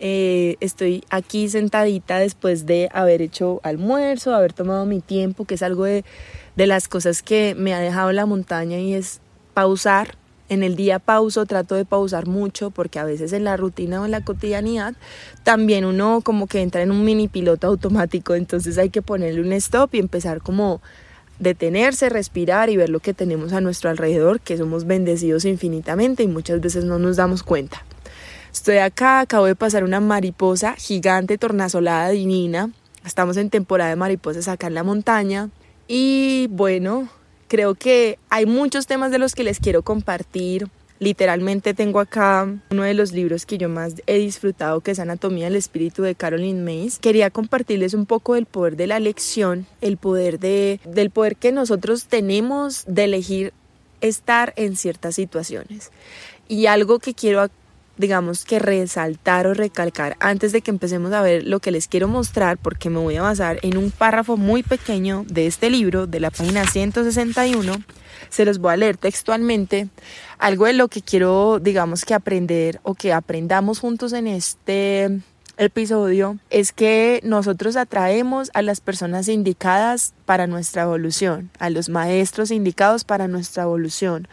eh, estoy aquí sentadita después de haber hecho almuerzo, haber tomado mi tiempo, que es algo de, de las cosas que me ha dejado la montaña y es pausar. En el día pauso, trato de pausar mucho porque a veces en la rutina o en la cotidianidad también uno como que entra en un mini piloto automático, entonces hay que ponerle un stop y empezar como detenerse, respirar y ver lo que tenemos a nuestro alrededor, que somos bendecidos infinitamente y muchas veces no nos damos cuenta. Estoy acá, acabo de pasar una mariposa gigante, tornasolada, divina. Estamos en temporada de mariposas acá en la montaña. Y bueno, creo que hay muchos temas de los que les quiero compartir. Literalmente tengo acá uno de los libros que yo más he disfrutado, que es Anatomía del Espíritu de Caroline Mays. Quería compartirles un poco del poder de la elección, el poder de, del poder que nosotros tenemos de elegir estar en ciertas situaciones. Y algo que quiero digamos que resaltar o recalcar antes de que empecemos a ver lo que les quiero mostrar porque me voy a basar en un párrafo muy pequeño de este libro de la página 161 se los voy a leer textualmente. Algo de lo que quiero digamos que aprender o que aprendamos juntos en este episodio es que nosotros atraemos a las personas indicadas para nuestra evolución, a los maestros indicados para nuestra evolución,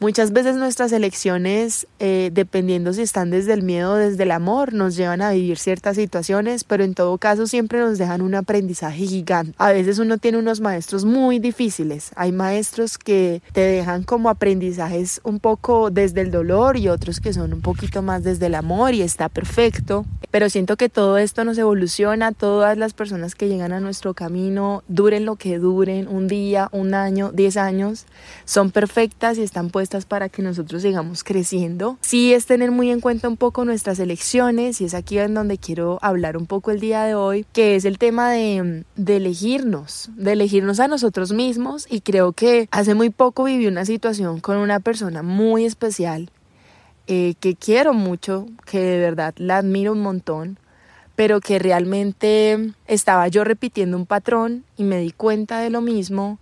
Muchas veces nuestras elecciones, eh, dependiendo si están desde el miedo o desde el amor, nos llevan a vivir ciertas situaciones, pero en todo caso siempre nos dejan un aprendizaje gigante. A veces uno tiene unos maestros muy difíciles. Hay maestros que te dejan como aprendizajes un poco desde el dolor y otros que son un poquito más desde el amor y está perfecto. Pero siento que todo esto nos evoluciona, todas las personas que llegan a nuestro camino, duren lo que duren, un día, un año, diez años, son perfectas y están puestas para que nosotros sigamos creciendo. Sí es tener muy en cuenta un poco nuestras elecciones y es aquí en donde quiero hablar un poco el día de hoy, que es el tema de, de elegirnos, de elegirnos a nosotros mismos y creo que hace muy poco viví una situación con una persona muy especial eh, que quiero mucho, que de verdad la admiro un montón pero que realmente estaba yo repitiendo un patrón y me di cuenta de lo mismo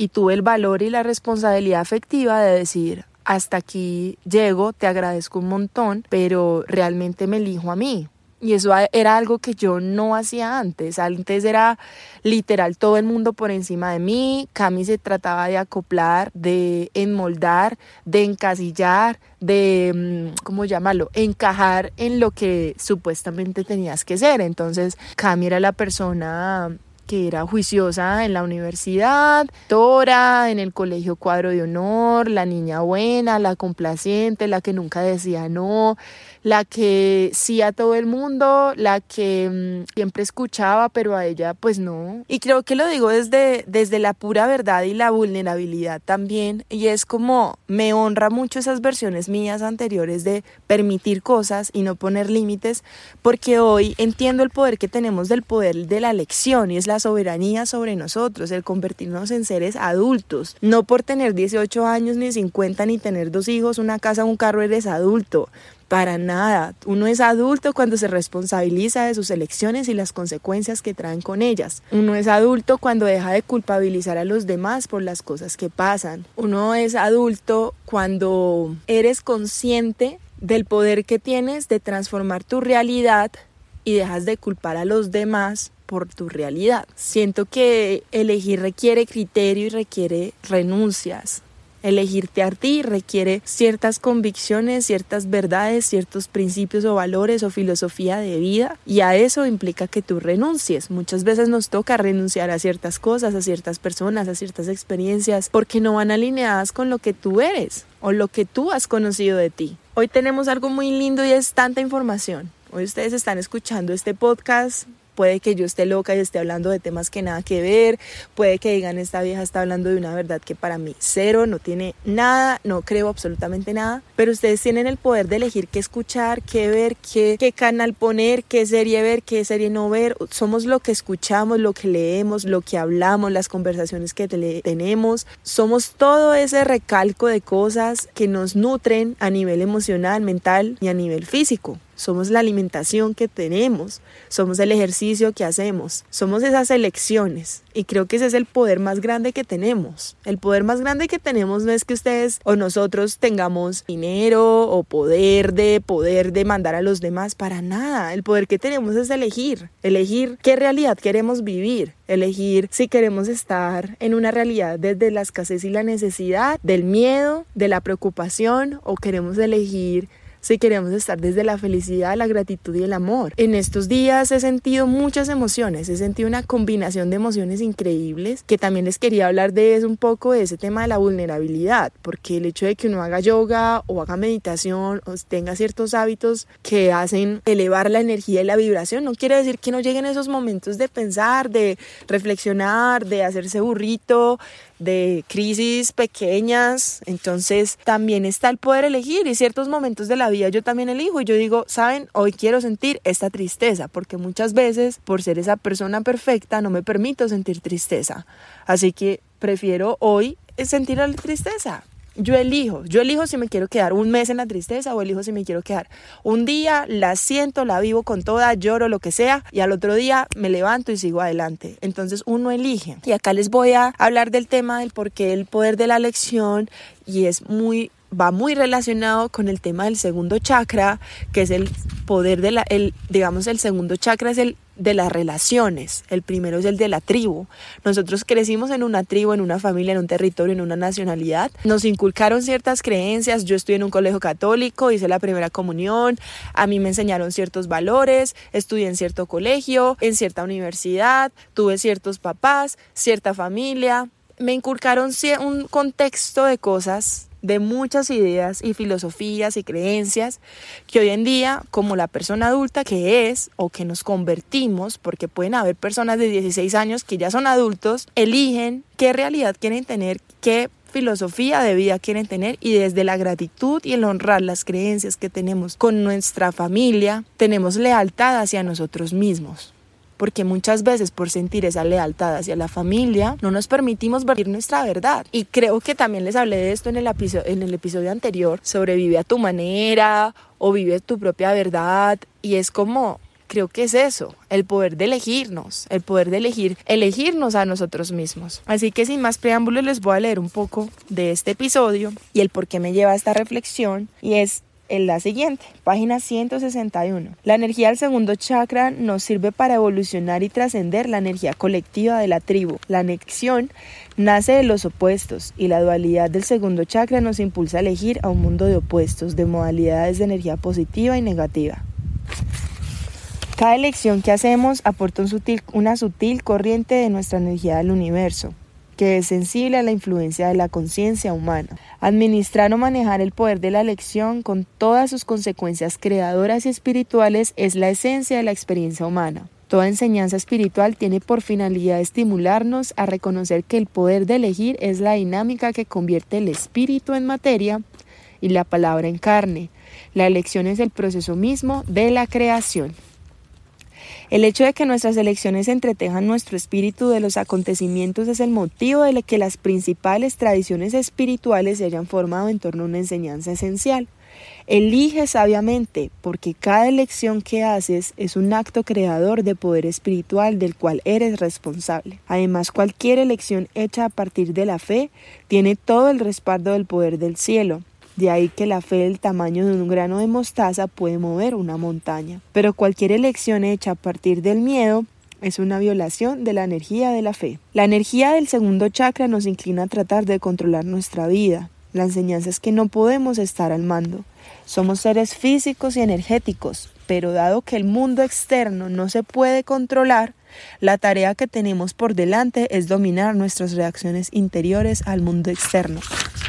y tuve el valor y la responsabilidad afectiva de decir, hasta aquí llego, te agradezco un montón, pero realmente me elijo a mí. Y eso era algo que yo no hacía antes. Antes era literal todo el mundo por encima de mí. Cami se trataba de acoplar, de enmoldar, de encasillar, de, mm, ¿cómo llamarlo? Encajar en lo que supuestamente tenías que ser. Entonces, Cami era la persona que era juiciosa en la universidad, Tora en el colegio cuadro de honor, la niña buena, la complaciente, la que nunca decía no, la que sí a todo el mundo, la que mm, siempre escuchaba, pero a ella pues no. Y creo que lo digo desde, desde la pura verdad y la vulnerabilidad también. Y es como me honra mucho esas versiones mías anteriores de permitir cosas y no poner límites, porque hoy entiendo el poder que tenemos del poder de la elección y es la soberanía sobre nosotros, el convertirnos en seres adultos. No por tener 18 años, ni 50, ni tener dos hijos, una casa, un carro, eres adulto. Para nada. Uno es adulto cuando se responsabiliza de sus elecciones y las consecuencias que traen con ellas. Uno es adulto cuando deja de culpabilizar a los demás por las cosas que pasan. Uno es adulto cuando eres consciente del poder que tienes de transformar tu realidad y dejas de culpar a los demás por tu realidad. Siento que elegir requiere criterio y requiere renuncias. Elegirte a ti requiere ciertas convicciones, ciertas verdades, ciertos principios o valores o filosofía de vida y a eso implica que tú renuncies. Muchas veces nos toca renunciar a ciertas cosas, a ciertas personas, a ciertas experiencias porque no van alineadas con lo que tú eres o lo que tú has conocido de ti. Hoy tenemos algo muy lindo y es tanta información. Hoy ustedes están escuchando este podcast puede que yo esté loca y esté hablando de temas que nada que ver, puede que digan esta vieja está hablando de una verdad que para mí cero, no tiene nada, no creo absolutamente nada, pero ustedes tienen el poder de elegir qué escuchar, qué ver, qué, qué canal poner, qué serie ver, qué serie no ver, somos lo que escuchamos, lo que leemos, lo que hablamos, las conversaciones que tenemos, somos todo ese recalco de cosas que nos nutren a nivel emocional, mental y a nivel físico somos la alimentación que tenemos, somos el ejercicio que hacemos, somos esas elecciones. Y creo que ese es el poder más grande que tenemos. El poder más grande que tenemos no es que ustedes o nosotros tengamos dinero o poder de poder de mandar a los demás para nada. El poder que tenemos es elegir, elegir qué realidad queremos vivir, elegir si queremos estar en una realidad desde la escasez y la necesidad, del miedo, de la preocupación o queremos elegir si queremos estar desde la felicidad, la gratitud y el amor. En estos días he sentido muchas emociones, he sentido una combinación de emociones increíbles que también les quería hablar de eso un poco, de ese tema de la vulnerabilidad, porque el hecho de que uno haga yoga o haga meditación o tenga ciertos hábitos que hacen elevar la energía y la vibración, no quiere decir que no lleguen esos momentos de pensar, de reflexionar, de hacerse burrito, de crisis pequeñas, entonces también está el poder elegir y ciertos momentos de la vida yo también elijo y yo digo, saben, hoy quiero sentir esta tristeza, porque muchas veces por ser esa persona perfecta no me permito sentir tristeza, así que prefiero hoy sentir la tristeza, yo elijo, yo elijo si me quiero quedar un mes en la tristeza o elijo si me quiero quedar un día, la siento, la vivo con toda, lloro, lo que sea, y al otro día me levanto y sigo adelante. Entonces uno elige. Y acá les voy a hablar del tema del por qué el poder de la elección y es muy va muy relacionado con el tema del segundo chakra, que es el poder de la, el, digamos, el segundo chakra es el de las relaciones. El primero es el de la tribu. Nosotros crecimos en una tribu, en una familia, en un territorio, en una nacionalidad. Nos inculcaron ciertas creencias. Yo estudié en un colegio católico, hice la primera comunión. A mí me enseñaron ciertos valores. Estudié en cierto colegio, en cierta universidad. Tuve ciertos papás, cierta familia. Me inculcaron un contexto de cosas de muchas ideas y filosofías y creencias que hoy en día, como la persona adulta que es o que nos convertimos, porque pueden haber personas de 16 años que ya son adultos, eligen qué realidad quieren tener, qué filosofía de vida quieren tener y desde la gratitud y el honrar las creencias que tenemos con nuestra familia, tenemos lealtad hacia nosotros mismos porque muchas veces por sentir esa lealtad hacia la familia no nos permitimos ver nuestra verdad. Y creo que también les hablé de esto en el, episodio, en el episodio anterior, sobrevive a tu manera o vive tu propia verdad y es como creo que es eso, el poder de elegirnos, el poder de elegir, elegirnos a nosotros mismos. Así que sin más preámbulos les voy a leer un poco de este episodio y el por qué me lleva a esta reflexión y es en la siguiente, página 161. La energía del segundo chakra nos sirve para evolucionar y trascender la energía colectiva de la tribu. La anexión nace de los opuestos y la dualidad del segundo chakra nos impulsa a elegir a un mundo de opuestos, de modalidades de energía positiva y negativa. Cada elección que hacemos aporta una sutil corriente de nuestra energía del universo que es sensible a la influencia de la conciencia humana. Administrar o manejar el poder de la elección con todas sus consecuencias creadoras y espirituales es la esencia de la experiencia humana. Toda enseñanza espiritual tiene por finalidad estimularnos a reconocer que el poder de elegir es la dinámica que convierte el espíritu en materia y la palabra en carne. La elección es el proceso mismo de la creación. El hecho de que nuestras elecciones entretejan nuestro espíritu de los acontecimientos es el motivo de que las principales tradiciones espirituales se hayan formado en torno a una enseñanza esencial. Elige sabiamente, porque cada elección que haces es un acto creador de poder espiritual del cual eres responsable. Además, cualquier elección hecha a partir de la fe tiene todo el respaldo del poder del cielo. De ahí que la fe del tamaño de un grano de mostaza puede mover una montaña. Pero cualquier elección hecha a partir del miedo es una violación de la energía de la fe. La energía del segundo chakra nos inclina a tratar de controlar nuestra vida. La enseñanza es que no podemos estar al mando. Somos seres físicos y energéticos, pero dado que el mundo externo no se puede controlar, la tarea que tenemos por delante es dominar nuestras reacciones interiores al mundo externo,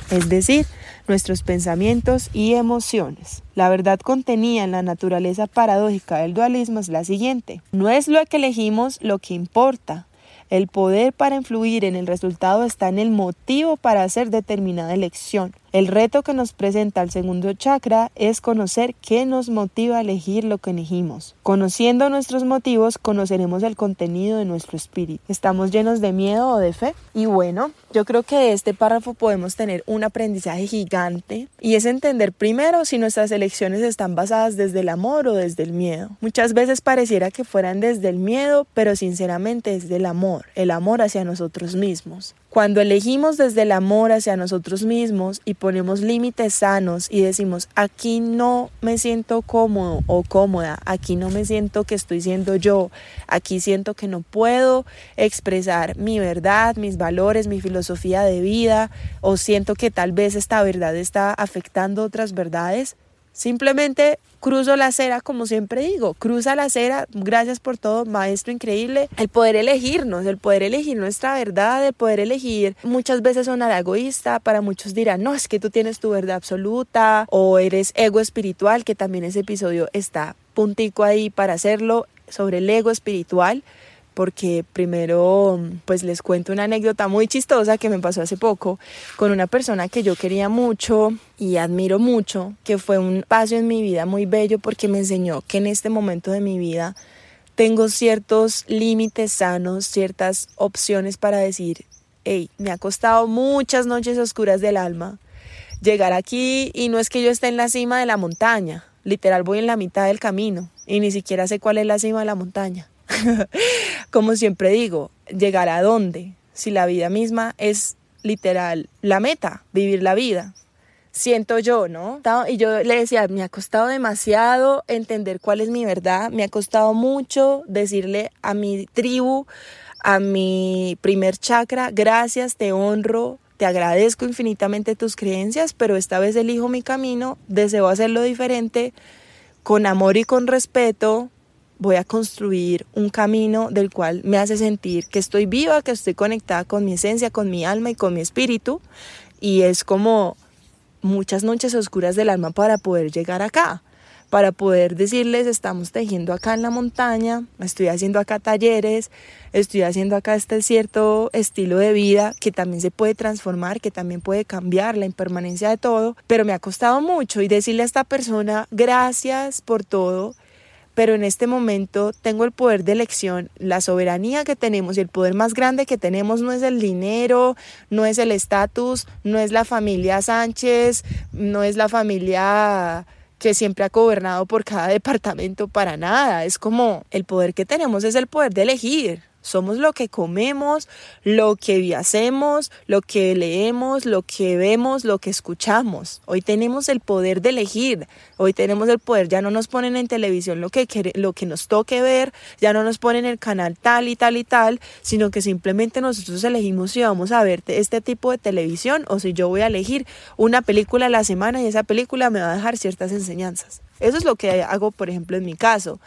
es decir, nuestros pensamientos y emociones. La verdad contenida en la naturaleza paradójica del dualismo es la siguiente. No es lo que elegimos lo que importa, el poder para influir en el resultado está en el motivo para hacer determinada elección. El reto que nos presenta el segundo chakra es conocer qué nos motiva a elegir lo que elegimos. Conociendo nuestros motivos, conoceremos el contenido de nuestro espíritu. ¿Estamos llenos de miedo o de fe? Y bueno, yo creo que de este párrafo podemos tener un aprendizaje gigante y es entender primero si nuestras elecciones están basadas desde el amor o desde el miedo. Muchas veces pareciera que fueran desde el miedo, pero sinceramente es del amor, el amor hacia nosotros mismos. Cuando elegimos desde el amor hacia nosotros mismos y ponemos límites sanos y decimos, aquí no me siento cómodo o cómoda, aquí no me siento que estoy siendo yo, aquí siento que no puedo expresar mi verdad, mis valores, mi filosofía de vida, o siento que tal vez esta verdad está afectando otras verdades, Simplemente cruzo la acera, como siempre digo, cruza la acera, gracias por todo, maestro increíble. El poder elegirnos, el poder elegir nuestra verdad, el poder elegir, muchas veces sonará egoísta, para muchos dirán, no, es que tú tienes tu verdad absoluta o eres ego espiritual, que también ese episodio está puntico ahí para hacerlo sobre el ego espiritual porque primero pues les cuento una anécdota muy chistosa que me pasó hace poco con una persona que yo quería mucho y admiro mucho, que fue un paso en mi vida muy bello porque me enseñó que en este momento de mi vida tengo ciertos límites sanos, ciertas opciones para decir, hey, me ha costado muchas noches oscuras del alma llegar aquí y no es que yo esté en la cima de la montaña, literal voy en la mitad del camino y ni siquiera sé cuál es la cima de la montaña Como siempre digo, llegar a dónde, si la vida misma es literal la meta, vivir la vida. Siento yo, ¿no? Y yo le decía, me ha costado demasiado entender cuál es mi verdad, me ha costado mucho decirle a mi tribu, a mi primer chakra, gracias, te honro, te agradezco infinitamente tus creencias, pero esta vez elijo mi camino, deseo hacerlo diferente, con amor y con respeto, voy a construir un camino del cual me hace sentir que estoy viva, que estoy conectada con mi esencia, con mi alma y con mi espíritu. Y es como muchas noches oscuras del alma para poder llegar acá, para poder decirles, estamos tejiendo acá en la montaña, estoy haciendo acá talleres, estoy haciendo acá este cierto estilo de vida que también se puede transformar, que también puede cambiar la impermanencia de todo, pero me ha costado mucho y decirle a esta persona, gracias por todo pero en este momento tengo el poder de elección, la soberanía que tenemos y el poder más grande que tenemos no es el dinero, no es el estatus, no es la familia Sánchez, no es la familia que siempre ha gobernado por cada departamento para nada, es como el poder que tenemos es el poder de elegir. Somos lo que comemos, lo que hacemos, lo que leemos, lo que vemos, lo que escuchamos. Hoy tenemos el poder de elegir, hoy tenemos el poder, ya no nos ponen en televisión lo que, lo que nos toque ver, ya no nos ponen el canal tal y tal y tal, sino que simplemente nosotros elegimos si vamos a ver este tipo de televisión o si yo voy a elegir una película a la semana y esa película me va a dejar ciertas enseñanzas. Eso es lo que hago, por ejemplo, en mi caso.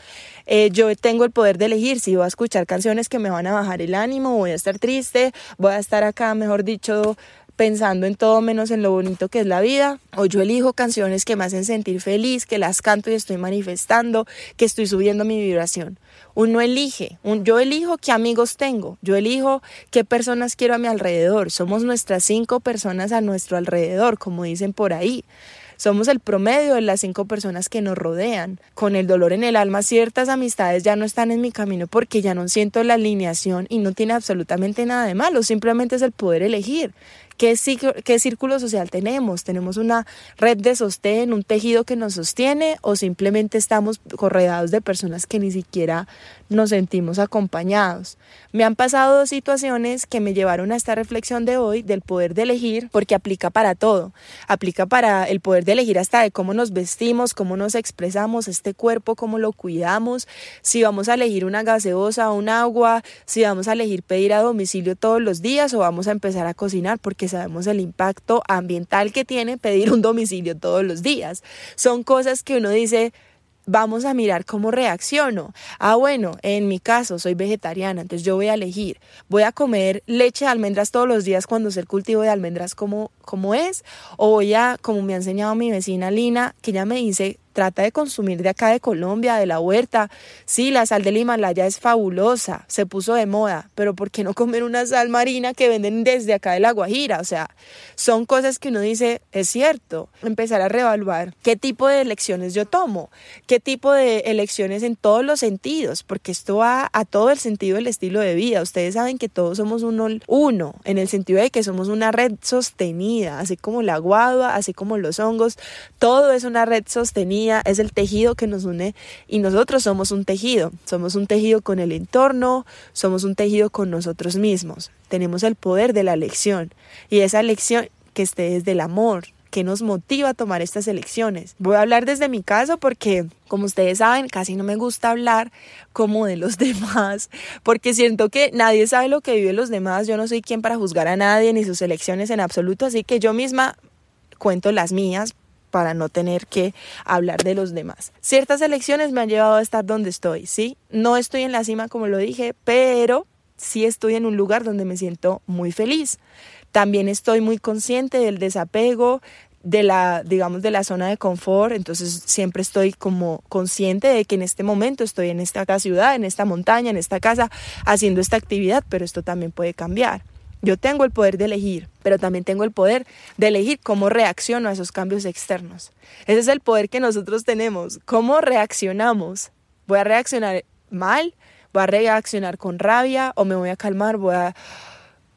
Eh, yo tengo el poder de elegir si voy a escuchar canciones que me van a bajar el ánimo, voy a estar triste, voy a estar acá, mejor dicho, pensando en todo menos en lo bonito que es la vida, o yo elijo canciones que me hacen sentir feliz, que las canto y estoy manifestando, que estoy subiendo mi vibración. Uno elige, yo elijo qué amigos tengo, yo elijo qué personas quiero a mi alrededor, somos nuestras cinco personas a nuestro alrededor, como dicen por ahí. Somos el promedio de las cinco personas que nos rodean. Con el dolor en el alma, ciertas amistades ya no están en mi camino porque ya no siento la alineación y no tiene absolutamente nada de malo, simplemente es el poder elegir. ¿Qué, ¿Qué círculo social tenemos? ¿Tenemos una red de sostén, un tejido que nos sostiene o simplemente estamos corredados de personas que ni siquiera nos sentimos acompañados? Me han pasado dos situaciones que me llevaron a esta reflexión de hoy del poder de elegir porque aplica para todo. Aplica para el poder de elegir hasta de cómo nos vestimos, cómo nos expresamos, este cuerpo, cómo lo cuidamos, si vamos a elegir una gaseosa un agua, si vamos a elegir pedir a domicilio todos los días o vamos a empezar a cocinar porque sabemos el impacto ambiental que tiene pedir un domicilio todos los días. Son cosas que uno dice, vamos a mirar cómo reacciono. Ah, bueno, en mi caso soy vegetariana, entonces yo voy a elegir, voy a comer leche de almendras todos los días cuando sé el cultivo de almendras como, como es, o voy a, como me ha enseñado mi vecina Lina, que ella me dice, trata de consumir de acá de Colombia, de la huerta. Sí, la sal del Himalaya es fabulosa, se puso de moda, pero ¿por qué no comer una sal marina que venden desde acá de la Guajira? O sea, son cosas que uno dice, es cierto, empezar a reevaluar qué tipo de elecciones yo tomo, qué tipo de elecciones en todos los sentidos, porque esto va a todo el sentido del estilo de vida. Ustedes saben que todos somos uno, uno en el sentido de que somos una red sostenida, así como la guadua, así como los hongos, todo es una red sostenida es el tejido que nos une y nosotros somos un tejido, somos un tejido con el entorno, somos un tejido con nosotros mismos. Tenemos el poder de la elección y esa elección que esté desde el amor, que nos motiva a tomar estas elecciones. Voy a hablar desde mi caso porque, como ustedes saben, casi no me gusta hablar como de los demás, porque siento que nadie sabe lo que viven los demás. Yo no soy quien para juzgar a nadie ni sus elecciones en absoluto, así que yo misma cuento las mías para no tener que hablar de los demás. Ciertas elecciones me han llevado a estar donde estoy, ¿sí? No estoy en la cima como lo dije, pero sí estoy en un lugar donde me siento muy feliz. También estoy muy consciente del desapego, de la, digamos, de la zona de confort, entonces siempre estoy como consciente de que en este momento estoy en esta ciudad, en esta montaña, en esta casa, haciendo esta actividad, pero esto también puede cambiar. Yo tengo el poder de elegir, pero también tengo el poder de elegir cómo reacciono a esos cambios externos. Ese es el poder que nosotros tenemos. ¿Cómo reaccionamos? ¿Voy a reaccionar mal? ¿Voy a reaccionar con rabia? ¿O me voy a calmar? ¿Voy a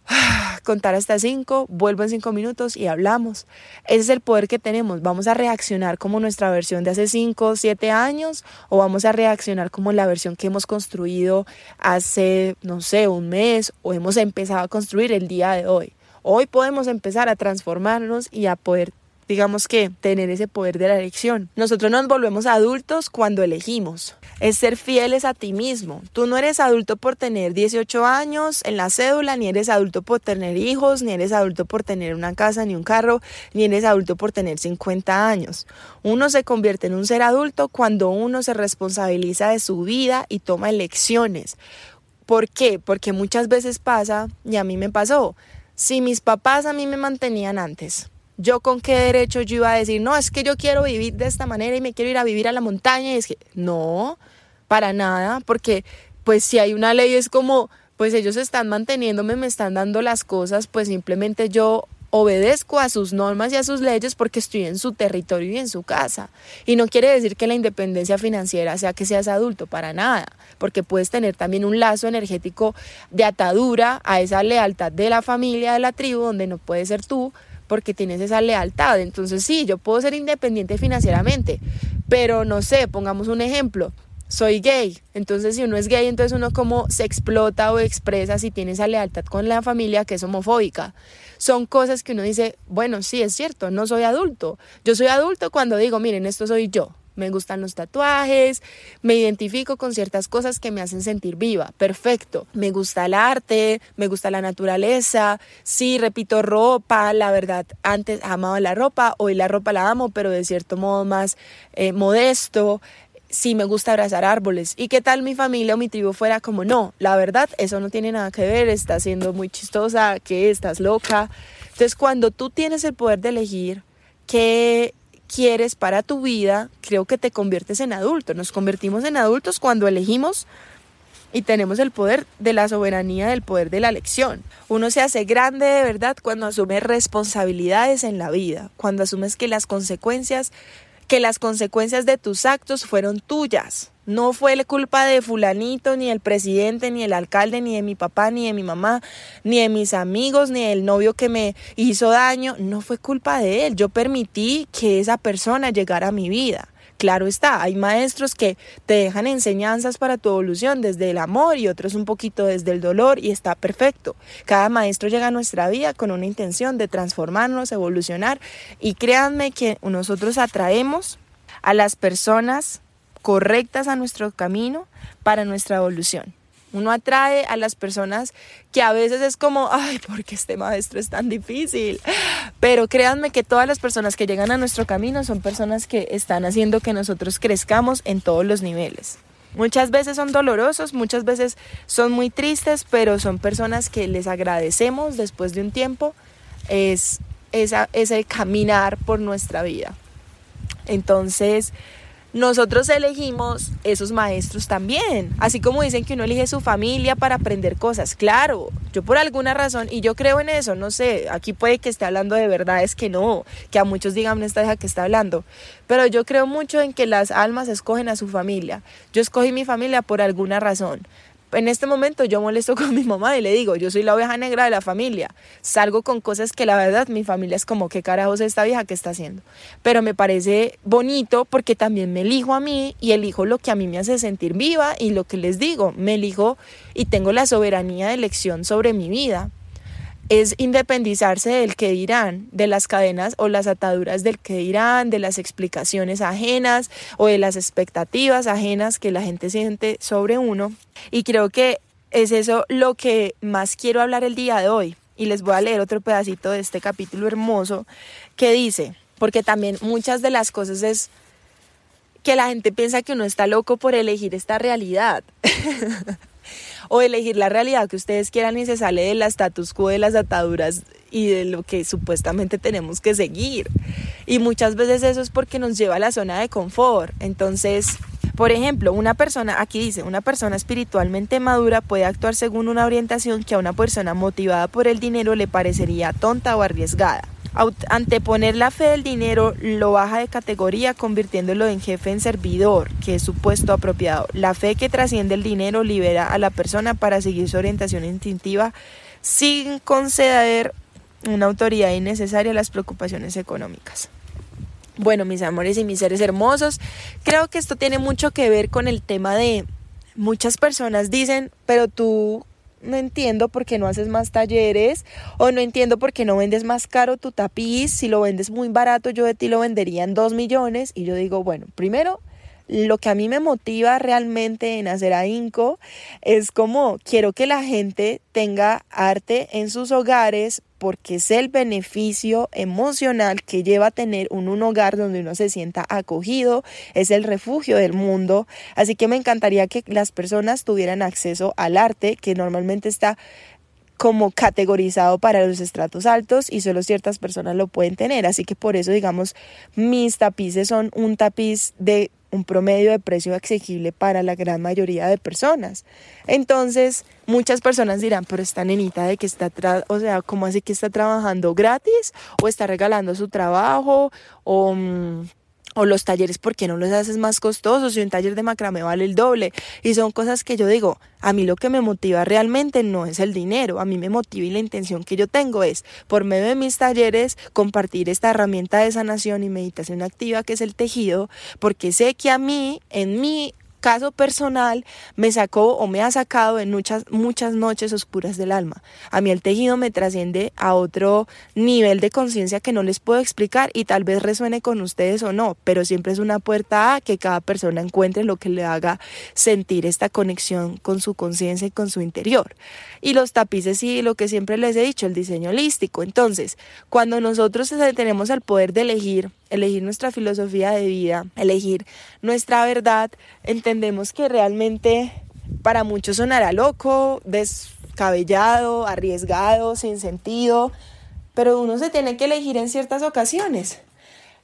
contar hasta cinco, vuelvo en cinco minutos y hablamos. Ese es el poder que tenemos. Vamos a reaccionar como nuestra versión de hace cinco, siete años o vamos a reaccionar como la versión que hemos construido hace, no sé, un mes o hemos empezado a construir el día de hoy. Hoy podemos empezar a transformarnos y a poder digamos que tener ese poder de la elección. Nosotros nos volvemos adultos cuando elegimos. Es ser fieles a ti mismo. Tú no eres adulto por tener 18 años en la cédula, ni eres adulto por tener hijos, ni eres adulto por tener una casa, ni un carro, ni eres adulto por tener 50 años. Uno se convierte en un ser adulto cuando uno se responsabiliza de su vida y toma elecciones. ¿Por qué? Porque muchas veces pasa, y a mí me pasó, si mis papás a mí me mantenían antes, yo con qué derecho yo iba a decir, no, es que yo quiero vivir de esta manera y me quiero ir a vivir a la montaña. Y es que, no, para nada, porque pues si hay una ley es como, pues ellos están manteniéndome, me están dando las cosas, pues simplemente yo obedezco a sus normas y a sus leyes porque estoy en su territorio y en su casa. Y no quiere decir que la independencia financiera sea que seas adulto, para nada, porque puedes tener también un lazo energético de atadura a esa lealtad de la familia, de la tribu, donde no puedes ser tú, porque tienes esa lealtad. Entonces sí, yo puedo ser independiente financieramente, pero no sé, pongamos un ejemplo. Soy gay, entonces si uno es gay, entonces uno como se explota o expresa si tiene esa lealtad con la familia que es homofóbica. Son cosas que uno dice, bueno, sí, es cierto, no soy adulto. Yo soy adulto cuando digo, miren, esto soy yo, me gustan los tatuajes, me identifico con ciertas cosas que me hacen sentir viva, perfecto, me gusta el arte, me gusta la naturaleza, sí, repito, ropa, la verdad, antes amaba la ropa, hoy la ropa la amo, pero de cierto modo más eh, modesto, sí me gusta abrazar árboles. ¿Y qué tal mi familia o mi tribu fuera como, no, la verdad, eso no tiene nada que ver, estás siendo muy chistosa, que estás loca? Entonces, cuando tú tienes el poder de elegir qué quieres para tu vida, creo que te conviertes en adulto. Nos convertimos en adultos cuando elegimos y tenemos el poder de la soberanía, del poder de la elección. Uno se hace grande de verdad cuando asume responsabilidades en la vida, cuando asumes que las consecuencias, que las consecuencias de tus actos fueron tuyas. No fue la culpa de fulanito, ni el presidente, ni el alcalde, ni de mi papá, ni de mi mamá, ni de mis amigos, ni del novio que me hizo daño. No fue culpa de él. Yo permití que esa persona llegara a mi vida. Claro está, hay maestros que te dejan enseñanzas para tu evolución desde el amor y otros un poquito desde el dolor y está perfecto. Cada maestro llega a nuestra vida con una intención de transformarnos, evolucionar y créanme que nosotros atraemos a las personas correctas a nuestro camino para nuestra evolución. Uno atrae a las personas que a veces es como, ay, porque este maestro es tan difícil. Pero créanme que todas las personas que llegan a nuestro camino son personas que están haciendo que nosotros crezcamos en todos los niveles. Muchas veces son dolorosos, muchas veces son muy tristes, pero son personas que les agradecemos después de un tiempo es esa, ese caminar por nuestra vida. Entonces, nosotros elegimos esos maestros también, así como dicen que uno elige su familia para aprender cosas. Claro, yo por alguna razón, y yo creo en eso, no sé, aquí puede que esté hablando de verdad, es que no, que a muchos digan esta hija que está hablando, pero yo creo mucho en que las almas escogen a su familia. Yo escogí mi familia por alguna razón en este momento yo molesto con mi mamá y le digo, yo soy la oveja negra de la familia. Salgo con cosas que la verdad mi familia es como, ¿qué carajos esta vieja que está haciendo? Pero me parece bonito porque también me elijo a mí y elijo lo que a mí me hace sentir viva y lo que les digo, me elijo y tengo la soberanía de elección sobre mi vida es independizarse del que dirán, de las cadenas o las ataduras del que dirán, de las explicaciones ajenas o de las expectativas ajenas que la gente siente sobre uno. Y creo que es eso lo que más quiero hablar el día de hoy. Y les voy a leer otro pedacito de este capítulo hermoso que dice, porque también muchas de las cosas es que la gente piensa que uno está loco por elegir esta realidad. o elegir la realidad que ustedes quieran y se sale del status quo de las ataduras y de lo que supuestamente tenemos que seguir. Y muchas veces eso es porque nos lleva a la zona de confort. Entonces, por ejemplo, una persona, aquí dice, una persona espiritualmente madura puede actuar según una orientación que a una persona motivada por el dinero le parecería tonta o arriesgada. Anteponer la fe del dinero lo baja de categoría convirtiéndolo en jefe en servidor, que es su puesto apropiado. La fe que trasciende el dinero libera a la persona para seguir su orientación instintiva sin conceder una autoridad innecesaria a las preocupaciones económicas. Bueno, mis amores y mis seres hermosos, creo que esto tiene mucho que ver con el tema de muchas personas dicen, pero tú no entiendo por qué no haces más talleres o no entiendo por qué no vendes más caro tu tapiz. Si lo vendes muy barato, yo de ti lo vendería en dos millones. Y yo digo, bueno, primero, lo que a mí me motiva realmente en hacer ahínco es como quiero que la gente tenga arte en sus hogares porque es el beneficio emocional que lleva a tener un, un, hogar donde uno se sienta acogido, es el refugio del mundo. Así que me encantaría que las personas tuvieran acceso al arte que normalmente está como categorizado para los estratos altos y solo ciertas personas lo pueden tener. Así que por eso, digamos, mis tapices son un tapiz de un promedio de precio asequible para la gran mayoría de personas. Entonces, muchas personas dirán, pero esta nenita de que está, o sea, ¿cómo así que está trabajando gratis? ¿O está regalando su trabajo? ¿O mm, o los talleres, ¿por qué no los haces más costosos? Si un taller de macramé vale el doble. Y son cosas que yo digo, a mí lo que me motiva realmente no es el dinero, a mí me motiva y la intención que yo tengo es, por medio de mis talleres, compartir esta herramienta de sanación y meditación activa que es el tejido, porque sé que a mí, en mí, caso personal me sacó o me ha sacado en muchas, muchas noches oscuras del alma. A mí el tejido me trasciende a otro nivel de conciencia que no les puedo explicar y tal vez resuene con ustedes o no, pero siempre es una puerta a que cada persona encuentre lo que le haga sentir esta conexión con su conciencia y con su interior. Y los tapices y lo que siempre les he dicho, el diseño holístico. Entonces, cuando nosotros tenemos el poder de elegir elegir nuestra filosofía de vida, elegir nuestra verdad, entendemos que realmente para muchos sonará loco, descabellado, arriesgado, sin sentido, pero uno se tiene que elegir en ciertas ocasiones.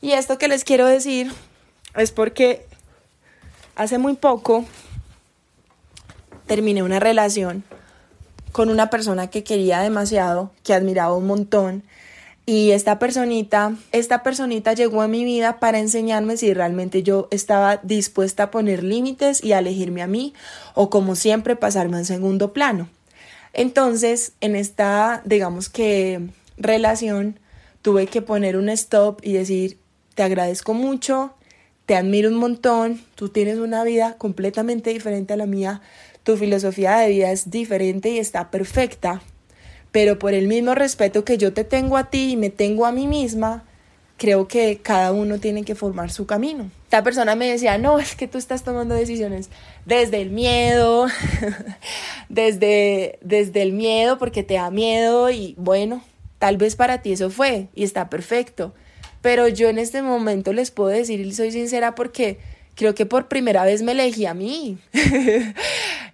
Y esto que les quiero decir es porque hace muy poco terminé una relación con una persona que quería demasiado, que admiraba un montón y esta personita, esta personita llegó a mi vida para enseñarme si realmente yo estaba dispuesta a poner límites y a elegirme a mí o como siempre pasarme en segundo plano. Entonces, en esta, digamos que relación, tuve que poner un stop y decir, te agradezco mucho, te admiro un montón, tú tienes una vida completamente diferente a la mía, tu filosofía de vida es diferente y está perfecta, pero por el mismo respeto que yo te tengo a ti y me tengo a mí misma, creo que cada uno tiene que formar su camino. Esta persona me decía, no, es que tú estás tomando decisiones desde el miedo, desde, desde el miedo, porque te da miedo y bueno, tal vez para ti eso fue y está perfecto. Pero yo en este momento les puedo decir y soy sincera porque creo que por primera vez me elegí a mí.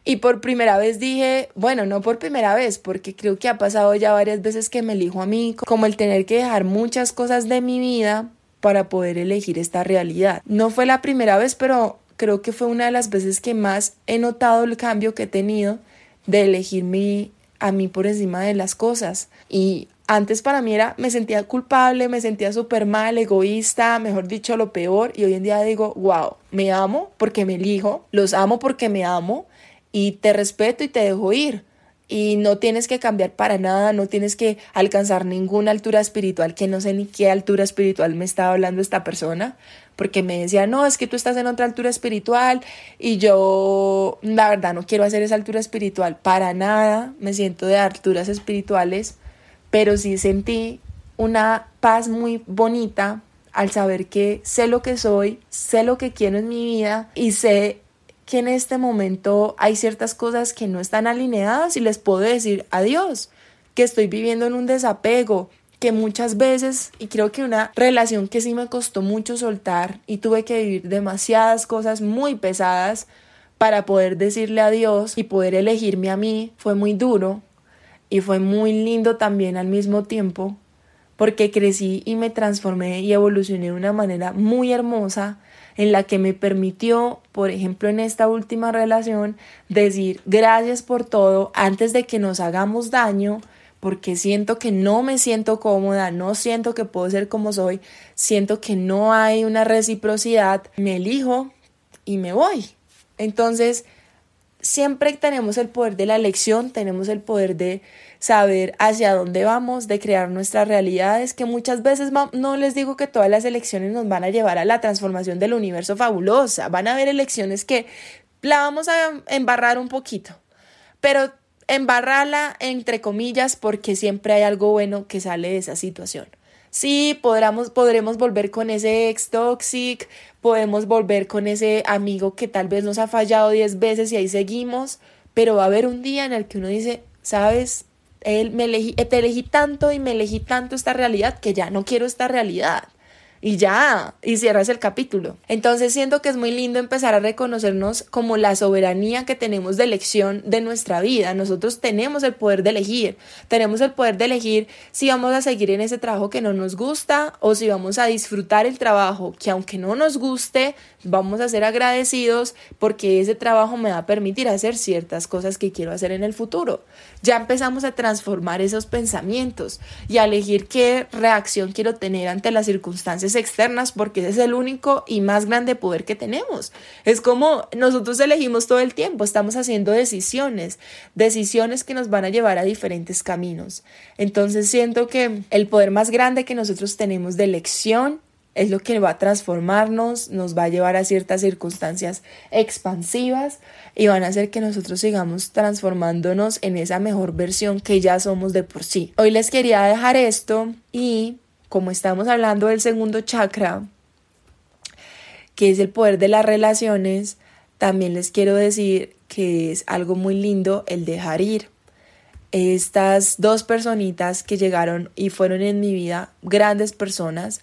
y por primera vez dije, bueno, no por primera vez, porque creo que ha pasado ya varias veces que me elijo a mí, como el tener que dejar muchas cosas de mi vida para poder elegir esta realidad. No fue la primera vez, pero creo que fue una de las veces que más he notado el cambio que he tenido de elegirme a mí por encima de las cosas. Y antes para mí era, me sentía culpable, me sentía súper mal, egoísta, mejor dicho, lo peor. Y hoy en día digo, wow, me amo porque me elijo, los amo porque me amo y te respeto y te dejo ir. Y no tienes que cambiar para nada, no tienes que alcanzar ninguna altura espiritual, que no sé ni qué altura espiritual me estaba hablando esta persona, porque me decía, no, es que tú estás en otra altura espiritual y yo, la verdad, no quiero hacer esa altura espiritual para nada, me siento de alturas espirituales pero sí sentí una paz muy bonita al saber que sé lo que soy, sé lo que quiero en mi vida y sé que en este momento hay ciertas cosas que no están alineadas y les puedo decir adiós, que estoy viviendo en un desapego, que muchas veces, y creo que una relación que sí me costó mucho soltar y tuve que vivir demasiadas cosas muy pesadas para poder decirle adiós y poder elegirme a mí, fue muy duro, y fue muy lindo también al mismo tiempo porque crecí y me transformé y evolucioné de una manera muy hermosa en la que me permitió, por ejemplo, en esta última relación, decir gracias por todo antes de que nos hagamos daño, porque siento que no me siento cómoda, no siento que puedo ser como soy, siento que no hay una reciprocidad, me elijo y me voy. Entonces, siempre tenemos el poder de la elección, tenemos el poder de saber hacia dónde vamos, de crear nuestras realidades, que muchas veces no les digo que todas las elecciones nos van a llevar a la transformación del universo fabulosa, van a haber elecciones que la vamos a embarrar un poquito, pero embarrarla entre comillas porque siempre hay algo bueno que sale de esa situación. Sí, podremos, podremos volver con ese ex toxic, podemos volver con ese amigo que tal vez nos ha fallado 10 veces y ahí seguimos, pero va a haber un día en el que uno dice, sabes, él me elegí, te elegí tanto y me elegí tanto esta realidad que ya no quiero esta realidad y ya, y cierras el capítulo. Entonces siento que es muy lindo empezar a reconocernos como la soberanía que tenemos de elección de nuestra vida. Nosotros tenemos el poder de elegir, tenemos el poder de elegir si vamos a seguir en ese trabajo que no nos gusta o si vamos a disfrutar el trabajo que aunque no nos guste, vamos a ser agradecidos porque ese trabajo me va a permitir hacer ciertas cosas que quiero hacer en el futuro. Ya empezamos a transformar esos pensamientos y a elegir qué reacción quiero tener ante las circunstancias externas porque ese es el único y más grande poder que tenemos. Es como nosotros elegimos todo el tiempo, estamos haciendo decisiones, decisiones que nos van a llevar a diferentes caminos. Entonces siento que el poder más grande que nosotros tenemos de elección es lo que va a transformarnos, nos va a llevar a ciertas circunstancias expansivas y van a hacer que nosotros sigamos transformándonos en esa mejor versión que ya somos de por sí. Hoy les quería dejar esto y como estamos hablando del segundo chakra, que es el poder de las relaciones, también les quiero decir que es algo muy lindo el dejar ir. Estas dos personitas que llegaron y fueron en mi vida grandes personas,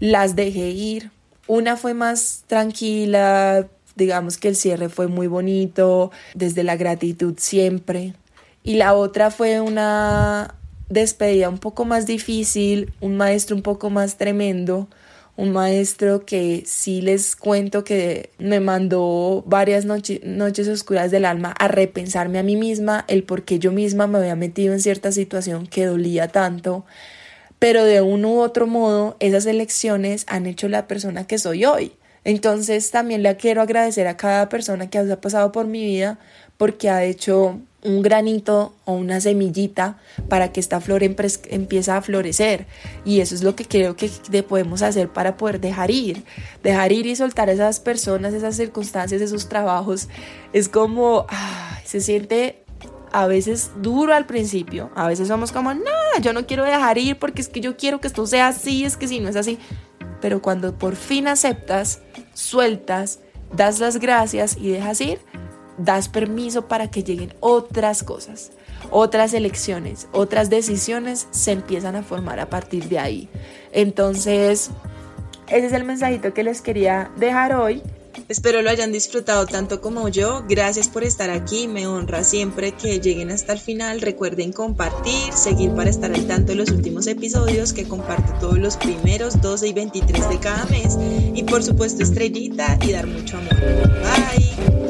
las dejé ir. Una fue más tranquila, digamos que el cierre fue muy bonito, desde la gratitud siempre. Y la otra fue una despedida un poco más difícil, un maestro un poco más tremendo, un maestro que sí les cuento que me mandó varias noches oscuras del alma a repensarme a mí misma, el por qué yo misma me había metido en cierta situación que dolía tanto, pero de un u otro modo esas elecciones han hecho la persona que soy hoy. Entonces también le quiero agradecer a cada persona que ha pasado por mi vida porque ha hecho un granito o una semillita para que esta flor empiece a florecer. Y eso es lo que creo que podemos hacer para poder dejar ir. Dejar ir y soltar esas personas, esas circunstancias, esos trabajos. Es como, se siente a veces duro al principio. A veces somos como, no, yo no quiero dejar ir porque es que yo quiero que esto sea así, es que si no es así. Pero cuando por fin aceptas, sueltas, das las gracias y dejas ir, das permiso para que lleguen otras cosas, otras elecciones, otras decisiones se empiezan a formar a partir de ahí. Entonces, ese es el mensajito que les quería dejar hoy. Espero lo hayan disfrutado tanto como yo. Gracias por estar aquí. Me honra siempre que lleguen hasta el final. Recuerden compartir, seguir para estar al tanto de los últimos episodios que comparto todos los primeros 12 y 23 de cada mes. Y por supuesto estrellita y dar mucho amor. Bye.